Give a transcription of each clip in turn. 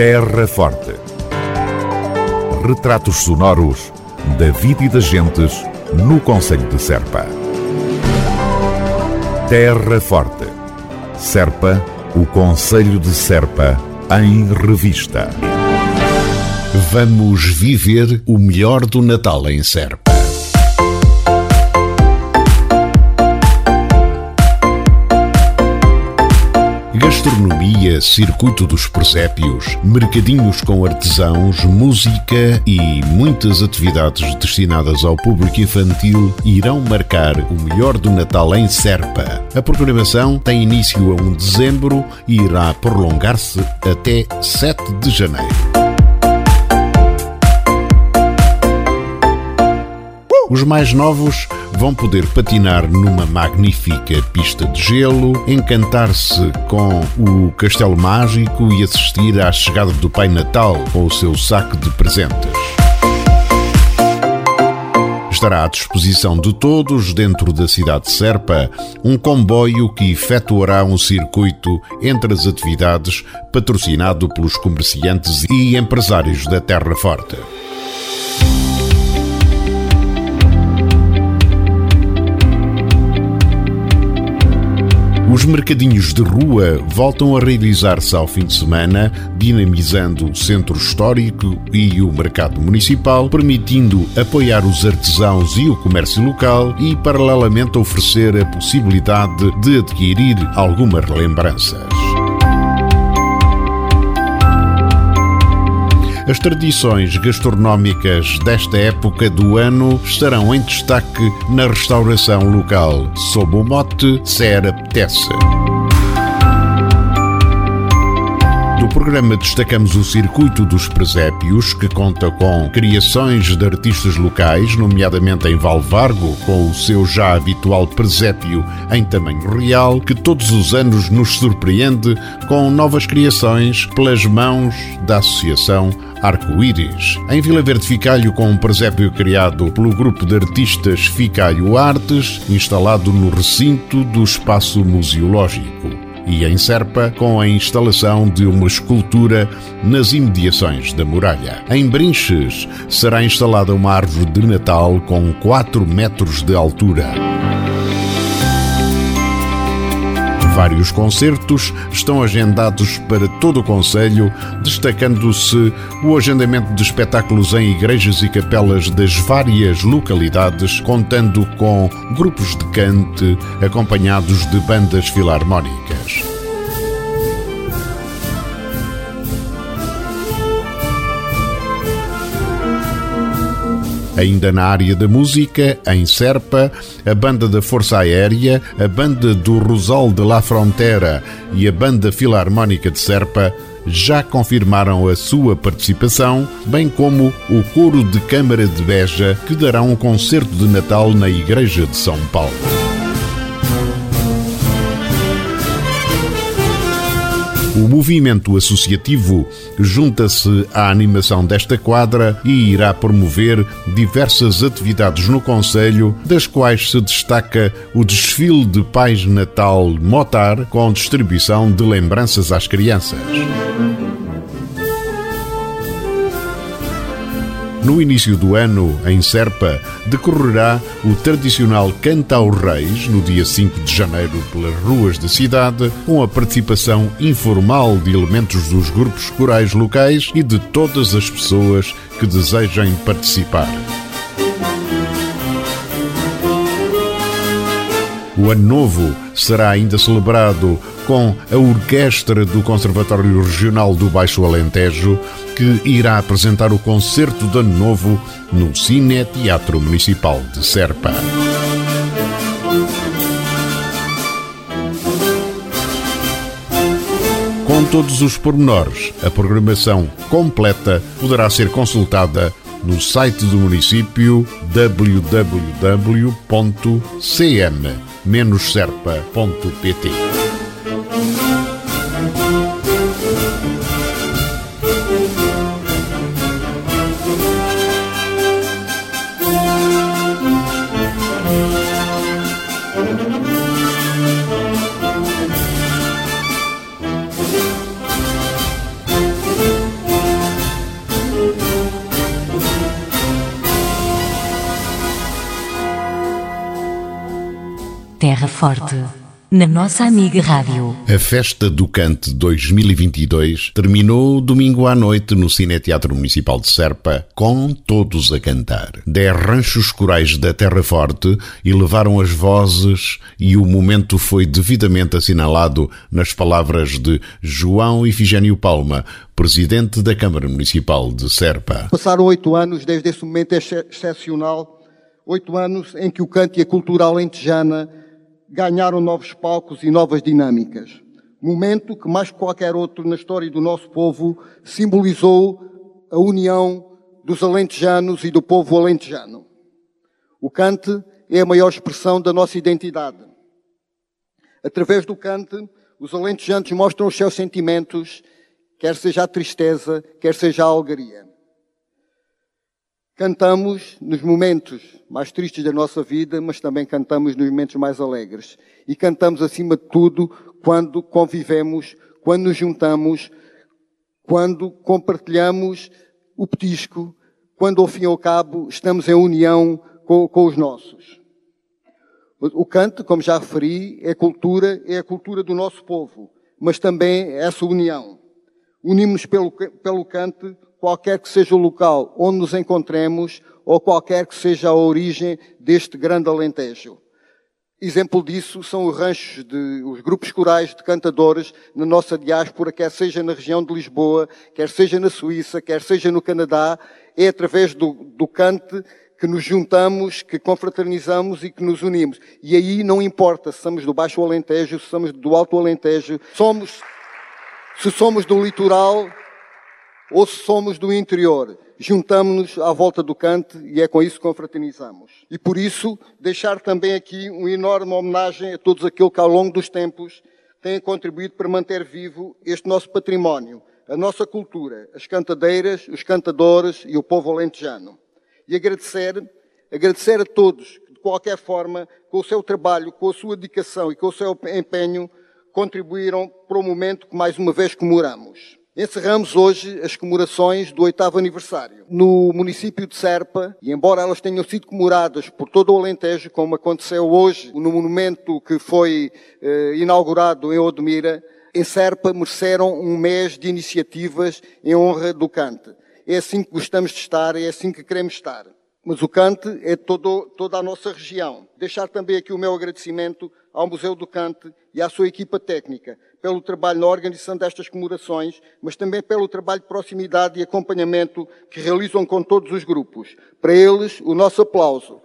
Terra Forte. Retratos sonoros da vida e das gentes no Conselho de Serpa. Terra Forte. Serpa, o Conselho de Serpa, em revista. Vamos viver o melhor do Natal em Serpa. Gastronomia, circuito dos presépios, mercadinhos com artesãos, música e muitas atividades destinadas ao público infantil irão marcar o melhor do Natal em Serpa. A programação tem início a 1 de dezembro e irá prolongar-se até 7 de janeiro. Os mais novos vão poder patinar numa magnífica pista de gelo, encantar-se com o Castelo Mágico e assistir à chegada do Pai Natal com o seu saco de presentes estará à disposição de todos dentro da cidade de Serpa um comboio que efetuará um circuito entre as atividades patrocinado pelos comerciantes e empresários da Terra Forte. Mercadinhos de rua voltam a realizar-se ao fim de semana, dinamizando o centro histórico e o mercado municipal, permitindo apoiar os artesãos e o comércio local e, paralelamente, oferecer a possibilidade de adquirir algumas lembranças. As tradições gastronómicas desta época do ano estarão em destaque na restauração local, sob o mote Ser Apetece. Do programa destacamos o Circuito dos Presépios, que conta com criações de artistas locais, nomeadamente em Valvargo, com o seu já habitual presépio em tamanho real, que todos os anos nos surpreende com novas criações pelas mãos da Associação Arco-Íris. Em Vila Verde Ficalho, com um presépio criado pelo grupo de artistas Ficalho Artes, instalado no recinto do espaço museológico e em Serpa, com a instalação de uma escultura nas imediações da muralha. Em Brinches, será instalada uma árvore de Natal com 4 metros de altura. Vários concertos estão agendados para todo o Conselho, destacando-se o agendamento de espetáculos em igrejas e capelas das várias localidades, contando com grupos de cante acompanhados de bandas filarmónicas. Ainda na área da música, em Serpa, a banda da Força Aérea, a banda do Rosal de la Frontera e a banda Filarmónica de Serpa já confirmaram a sua participação, bem como o Coro de Câmara de Beja, que dará um concerto de Natal na Igreja de São Paulo. O movimento associativo junta-se à animação desta quadra e irá promover diversas atividades no Conselho, das quais se destaca o desfile de Pais Natal Motar, com distribuição de lembranças às crianças. No início do ano, em Serpa, decorrerá o tradicional Canta aos Reis, no dia 5 de janeiro, pelas ruas da cidade, com a participação informal de elementos dos grupos corais locais e de todas as pessoas que desejem participar. O Ano Novo será ainda celebrado com a Orquestra do Conservatório Regional do Baixo Alentejo, que irá apresentar o concerto de Ano Novo no Cine Teatro Municipal de Serpa. Com todos os pormenores, a programação completa poderá ser consultada no site do município www.cm-serpa.pt. Terra Forte na nossa amiga Rádio. A Festa do Cante 2022 terminou domingo à noite no Cineteatro Municipal de Serpa, com todos a cantar. Dez ranchos corais da Terra Forte elevaram as vozes e o momento foi devidamente assinalado nas palavras de João Ifigênio Palma, presidente da Câmara Municipal de Serpa. Passaram oito anos desde esse momento excepcional, oito anos em que o cante e a cultura alentejana ganharam novos palcos e novas dinâmicas. Momento que, mais que qualquer outro na história do nosso povo, simbolizou a união dos alentejanos e do povo alentejano. O cante é a maior expressão da nossa identidade. Através do cante, os alentejanos mostram os seus sentimentos, quer seja a tristeza, quer seja a alegria. Cantamos nos momentos mais tristes da nossa vida, mas também cantamos nos momentos mais alegres. E cantamos acima de tudo quando convivemos, quando nos juntamos, quando compartilhamos o petisco, quando ao fim e ao cabo estamos em união com, com os nossos. O canto, como já referi, é cultura, é a cultura do nosso povo, mas também é essa união. Unimos pelo, pelo canto qualquer que seja o local onde nos encontremos ou qualquer que seja a origem deste grande Alentejo. Exemplo disso são os ranchos de, os grupos corais de cantadores na nossa diáspora, quer seja na região de Lisboa, quer seja na Suíça, quer seja no Canadá. É através do, do cante que nos juntamos, que confraternizamos e que nos unimos. E aí não importa se somos do Baixo Alentejo, se somos do Alto Alentejo, somos, se somos do litoral, ou se somos do interior, juntamos-nos à volta do cante e é com isso que confraternizamos. E por isso, deixar também aqui uma enorme homenagem a todos aqueles que ao longo dos tempos têm contribuído para manter vivo este nosso património, a nossa cultura, as cantadeiras, os cantadores e o povo alentejano. E agradecer, agradecer a todos que de qualquer forma, com o seu trabalho, com a sua dedicação e com o seu empenho, contribuíram para o momento que mais uma vez comemoramos. Encerramos hoje as comemorações do oitavo aniversário. No município de Serpa, e embora elas tenham sido comemoradas por todo o Alentejo, como aconteceu hoje no monumento que foi eh, inaugurado em Odmira, em Serpa mereceram um mês de iniciativas em honra do Cante. É assim que gostamos de estar, é assim que queremos estar. Mas o Cante é todo, toda a nossa região. Deixar também aqui o meu agradecimento ao Museu do Cante e à sua equipa técnica pelo trabalho na organização destas comemorações, mas também pelo trabalho de proximidade e acompanhamento que realizam com todos os grupos. Para eles, o nosso aplauso.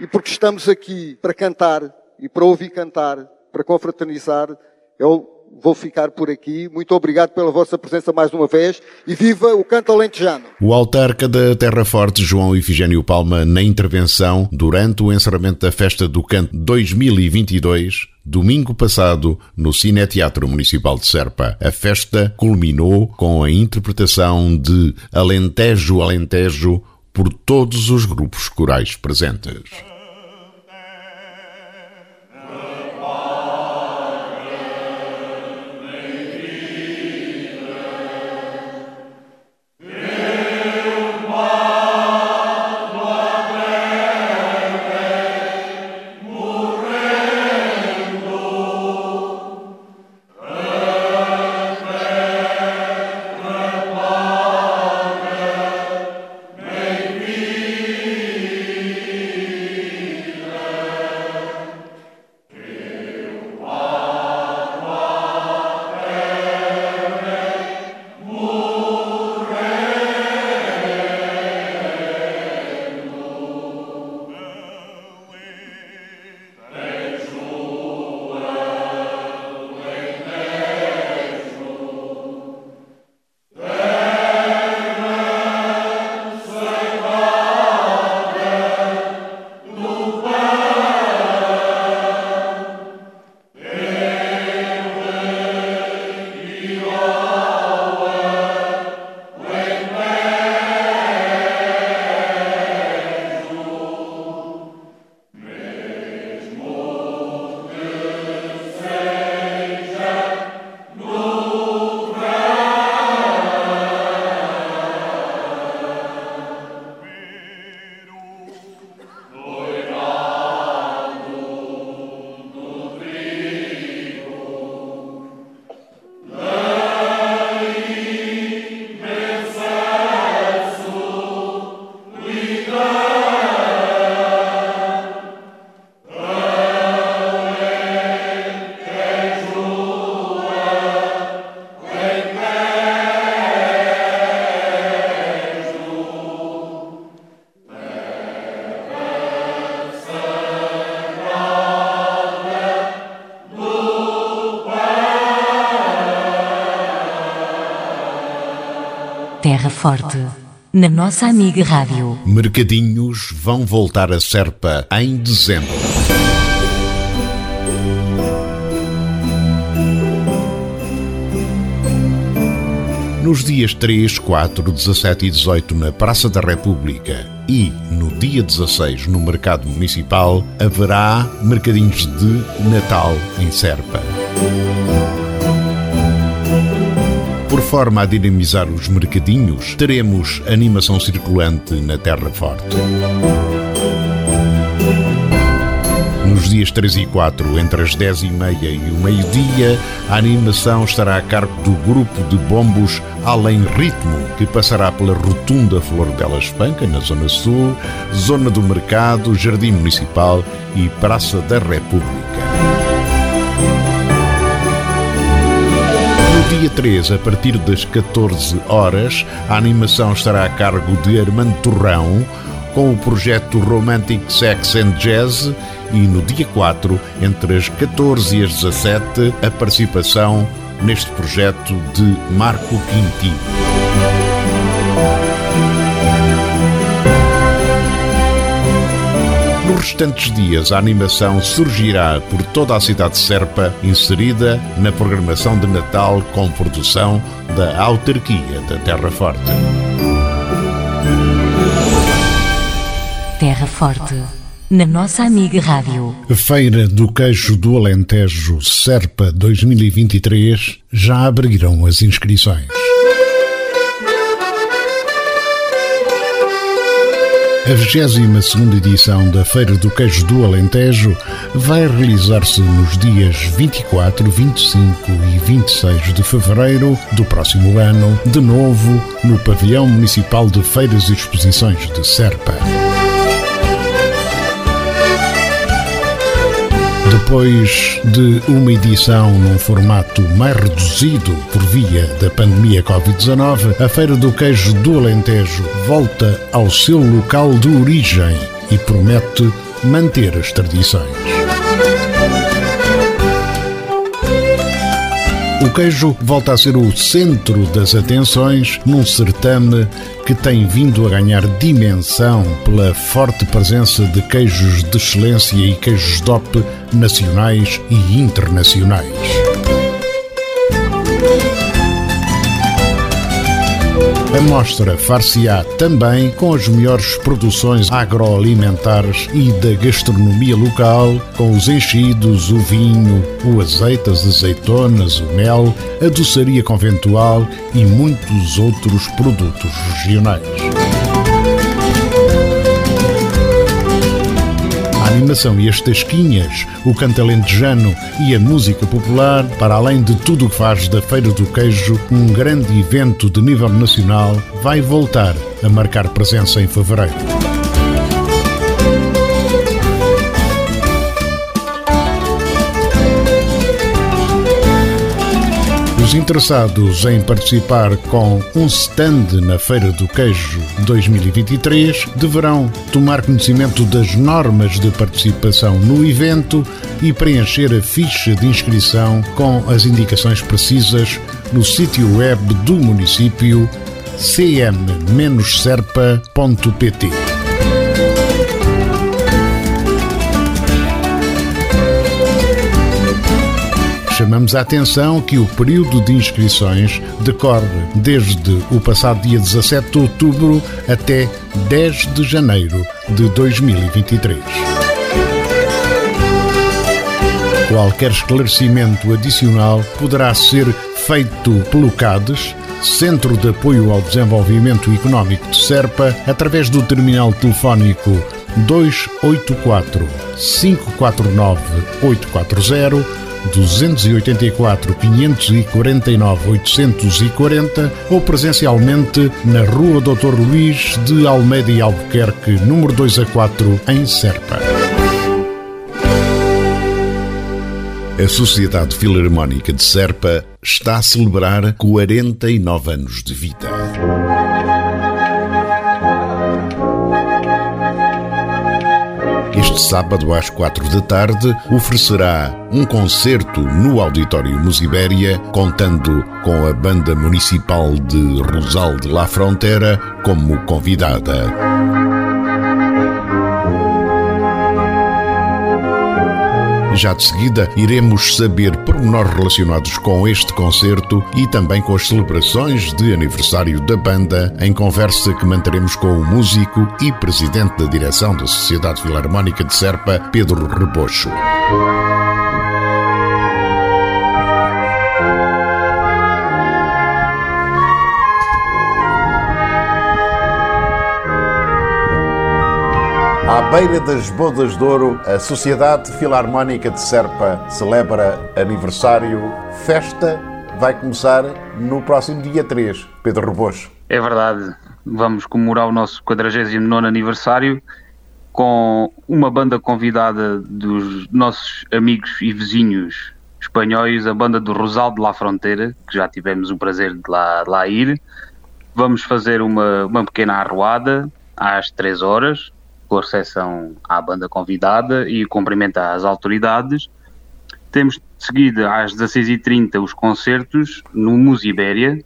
E porque estamos aqui para cantar e para ouvir cantar, para confraternizar, eu vou ficar por aqui. Muito obrigado pela vossa presença mais uma vez e viva o canto alentejano. O autarca da Terra Forte, João Ifigênio Palma, na intervenção durante o encerramento da Festa do Canto 2022, domingo passado, no Cineteatro Municipal de Serpa. A festa culminou com a interpretação de Alentejo Alentejo por todos os grupos corais presentes. Terra Forte. Na nossa amiga Rádio. Mercadinhos vão voltar a Serpa em dezembro. Nos dias 3, 4, 17 e 18 na Praça da República e no dia 16 no Mercado Municipal haverá mercadinhos de Natal em Serpa. Forma a dinamizar os mercadinhos, teremos animação circulante na Terra Forte. Nos dias 3 e 4, entre as 10 e meia e o meio-dia, a animação estará a cargo do grupo de bombos Além Ritmo, que passará pela Rotunda Flor Bela Espanca, na Zona Sul, Zona do Mercado, Jardim Municipal e Praça da República. No dia 3, a partir das 14 horas, a animação estará a cargo de Armando Torrão, com o projeto Romantic Sex and Jazz e no dia 4, entre as 14 e as 17, a participação neste projeto de Marco Quintino. Restantes dias, a animação surgirá por toda a cidade de Serpa, inserida na programação de Natal com produção da autarquia da Terra Forte. Terra Forte. Na nossa amiga Rádio. Feira do Queijo do Alentejo Serpa 2023 já abriram as inscrições. A 22 edição da Feira do Queijo do Alentejo vai realizar-se nos dias 24, 25 e 26 de fevereiro do próximo ano, de novo no Pavilhão Municipal de Feiras e Exposições de Serpa. Depois de uma edição num formato mais reduzido por via da pandemia Covid-19, a Feira do Queijo do Alentejo volta ao seu local de origem e promete manter as tradições. Queijo volta a ser o centro das atenções num certame que tem vindo a ganhar dimensão pela forte presença de queijos de excelência e queijos DOP nacionais e internacionais. A mostra far-se-á também com as melhores produções agroalimentares e da gastronomia local, com os enchidos, o vinho, o azeite, as azeitonas, o mel, a doçaria conventual e muitos outros produtos regionais. Animação e as tasquinhas, o canto alentejano e a música popular, para além de tudo o que faz da Feira do Queijo um grande evento de nível nacional, vai voltar a marcar presença em fevereiro. Os interessados em participar com um stand na Feira do Queijo 2023 deverão tomar conhecimento das normas de participação no evento e preencher a ficha de inscrição com as indicações precisas no sítio web do município cm-serpa.pt. chamamos a atenção que o período de inscrições decorre desde o passado dia 17 de outubro até 10 de janeiro de 2023. Qualquer esclarecimento adicional poderá ser feito pelo CADES, Centro de Apoio ao Desenvolvimento Económico de Serpa, através do terminal telefónico 284 549 840 284 549 840 ou presencialmente na Rua Dr. Luís de Almeida e Albuquerque, número 2 a 4, em Serpa. A Sociedade Filarmónica de Serpa está a celebrar 49 anos de vida. Este sábado, às quatro da tarde, oferecerá um concerto no Auditório Musibéria, contando com a Banda Municipal de Rosal de La Frontera como convidada. Já de seguida, iremos saber pormenores relacionados com este concerto e também com as celebrações de aniversário da banda, em conversa que manteremos com o músico e presidente da direção da Sociedade Filarmónica de Serpa, Pedro Rebocho. À beira das Bodas de Ouro, a Sociedade Filarmónica de Serpa celebra aniversário. Festa vai começar no próximo dia 3. Pedro Rebocho. É verdade. Vamos comemorar o nosso 49 aniversário com uma banda convidada dos nossos amigos e vizinhos espanhóis, a banda do Rosal de La Fronteira, que já tivemos o prazer de lá, de lá ir. Vamos fazer uma, uma pequena arruada às 3 horas, recepção à banda convidada e cumprimento às autoridades. Temos de seguida às 16h30 os concertos no Musibéria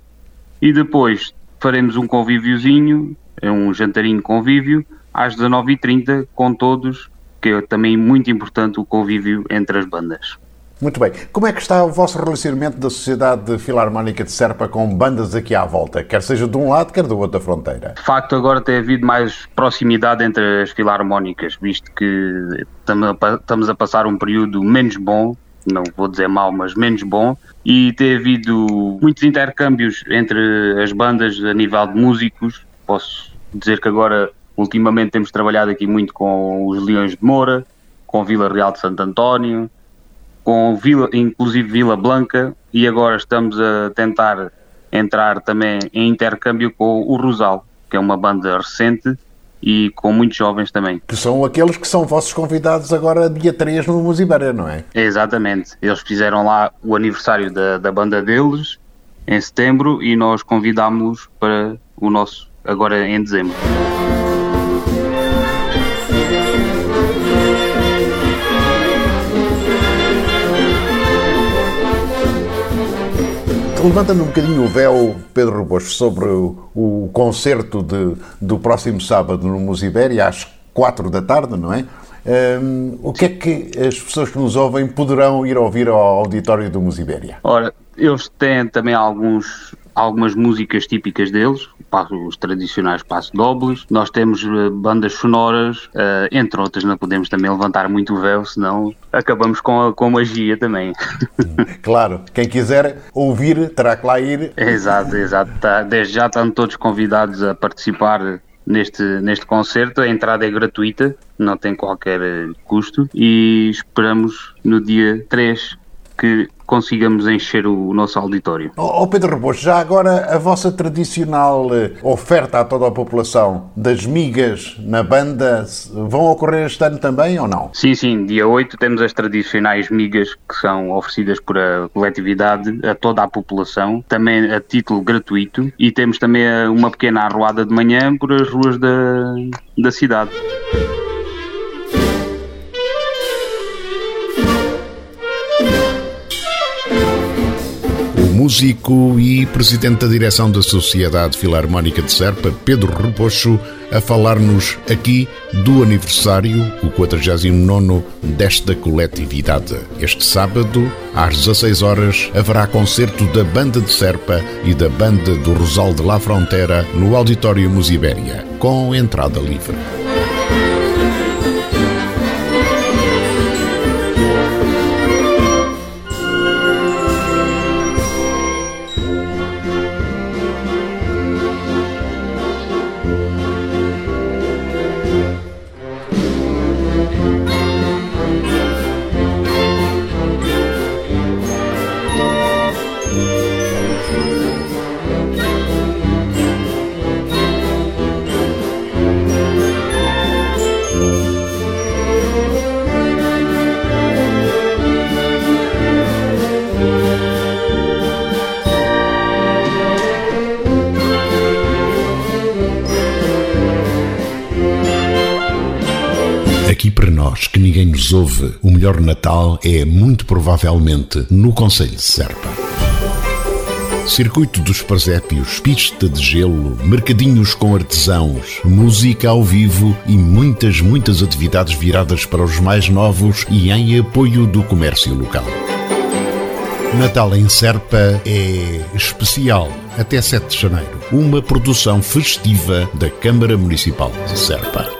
e depois faremos um convíviozinho, um jantarinho convívio, às 19h30 com todos, que é também muito importante o convívio entre as bandas. Muito bem. Como é que está o vosso relacionamento da Sociedade Filarmónica de Serpa com bandas aqui à volta, quer seja de um lado, quer do outro da fronteira? De facto, agora tem havido mais proximidade entre as filarmónicas, visto que estamos a passar um período menos bom, não vou dizer mau, mas menos bom, e tem havido muitos intercâmbios entre as bandas a nível de músicos. Posso dizer que agora, ultimamente, temos trabalhado aqui muito com os Leões de Moura, com Vila Real de Santo António, com Vila, inclusive Vila Blanca, e agora estamos a tentar entrar também em intercâmbio com o Rosal, que é uma banda recente e com muitos jovens também. Que são aqueles que são vossos convidados agora dia 3 no Musibeira, não é? Exatamente. Eles fizeram lá o aniversário da, da banda deles em setembro e nós convidámos-los para o nosso agora em dezembro. Levanta-me um bocadinho o véu, Pedro Rebocho, sobre o, o concerto de, do próximo sábado no Musibéria, às quatro da tarde, não é? Um, o que é que as pessoas que nos ouvem poderão ir ouvir ao auditório do Musibéria? Ora, eles têm também alguns, algumas músicas típicas deles, os tradicionais passo dobles. Nós temos eh, bandas sonoras, uh, entre outras, não podemos também levantar muito o véu, senão acabamos com a, com a magia também. Claro, quem quiser ouvir terá que lá ir. Exato, exato. Tá, desde já estão todos convidados a participar neste, neste concerto. A entrada é gratuita, não tem qualquer eh, custo e esperamos no dia 3 que consigamos encher o nosso auditório. Oh, Pedro Rebocho, já agora a vossa tradicional eh, oferta a toda a população das migas na banda vão ocorrer este ano também ou não? Sim, sim. Dia 8 temos as tradicionais migas que são oferecidas por a coletividade a toda a população, também a título gratuito e temos também uma pequena arruada de manhã por as ruas da, da cidade. Músico e presidente da direção da Sociedade Filarmónica de Serpa, Pedro Rebocho, a falar-nos aqui do aniversário, o 49 desta coletividade. Este sábado, às 16 horas, haverá concerto da Banda de Serpa e da Banda do Rosal de La Frontera no Auditório Musibéria, com entrada livre. Ouve, o melhor Natal é muito provavelmente no Conselho de Serpa. Circuito dos Presépios, pista de gelo, mercadinhos com artesãos, música ao vivo e muitas, muitas atividades viradas para os mais novos e em apoio do comércio local. Natal em Serpa é especial até 7 de janeiro. Uma produção festiva da Câmara Municipal de Serpa.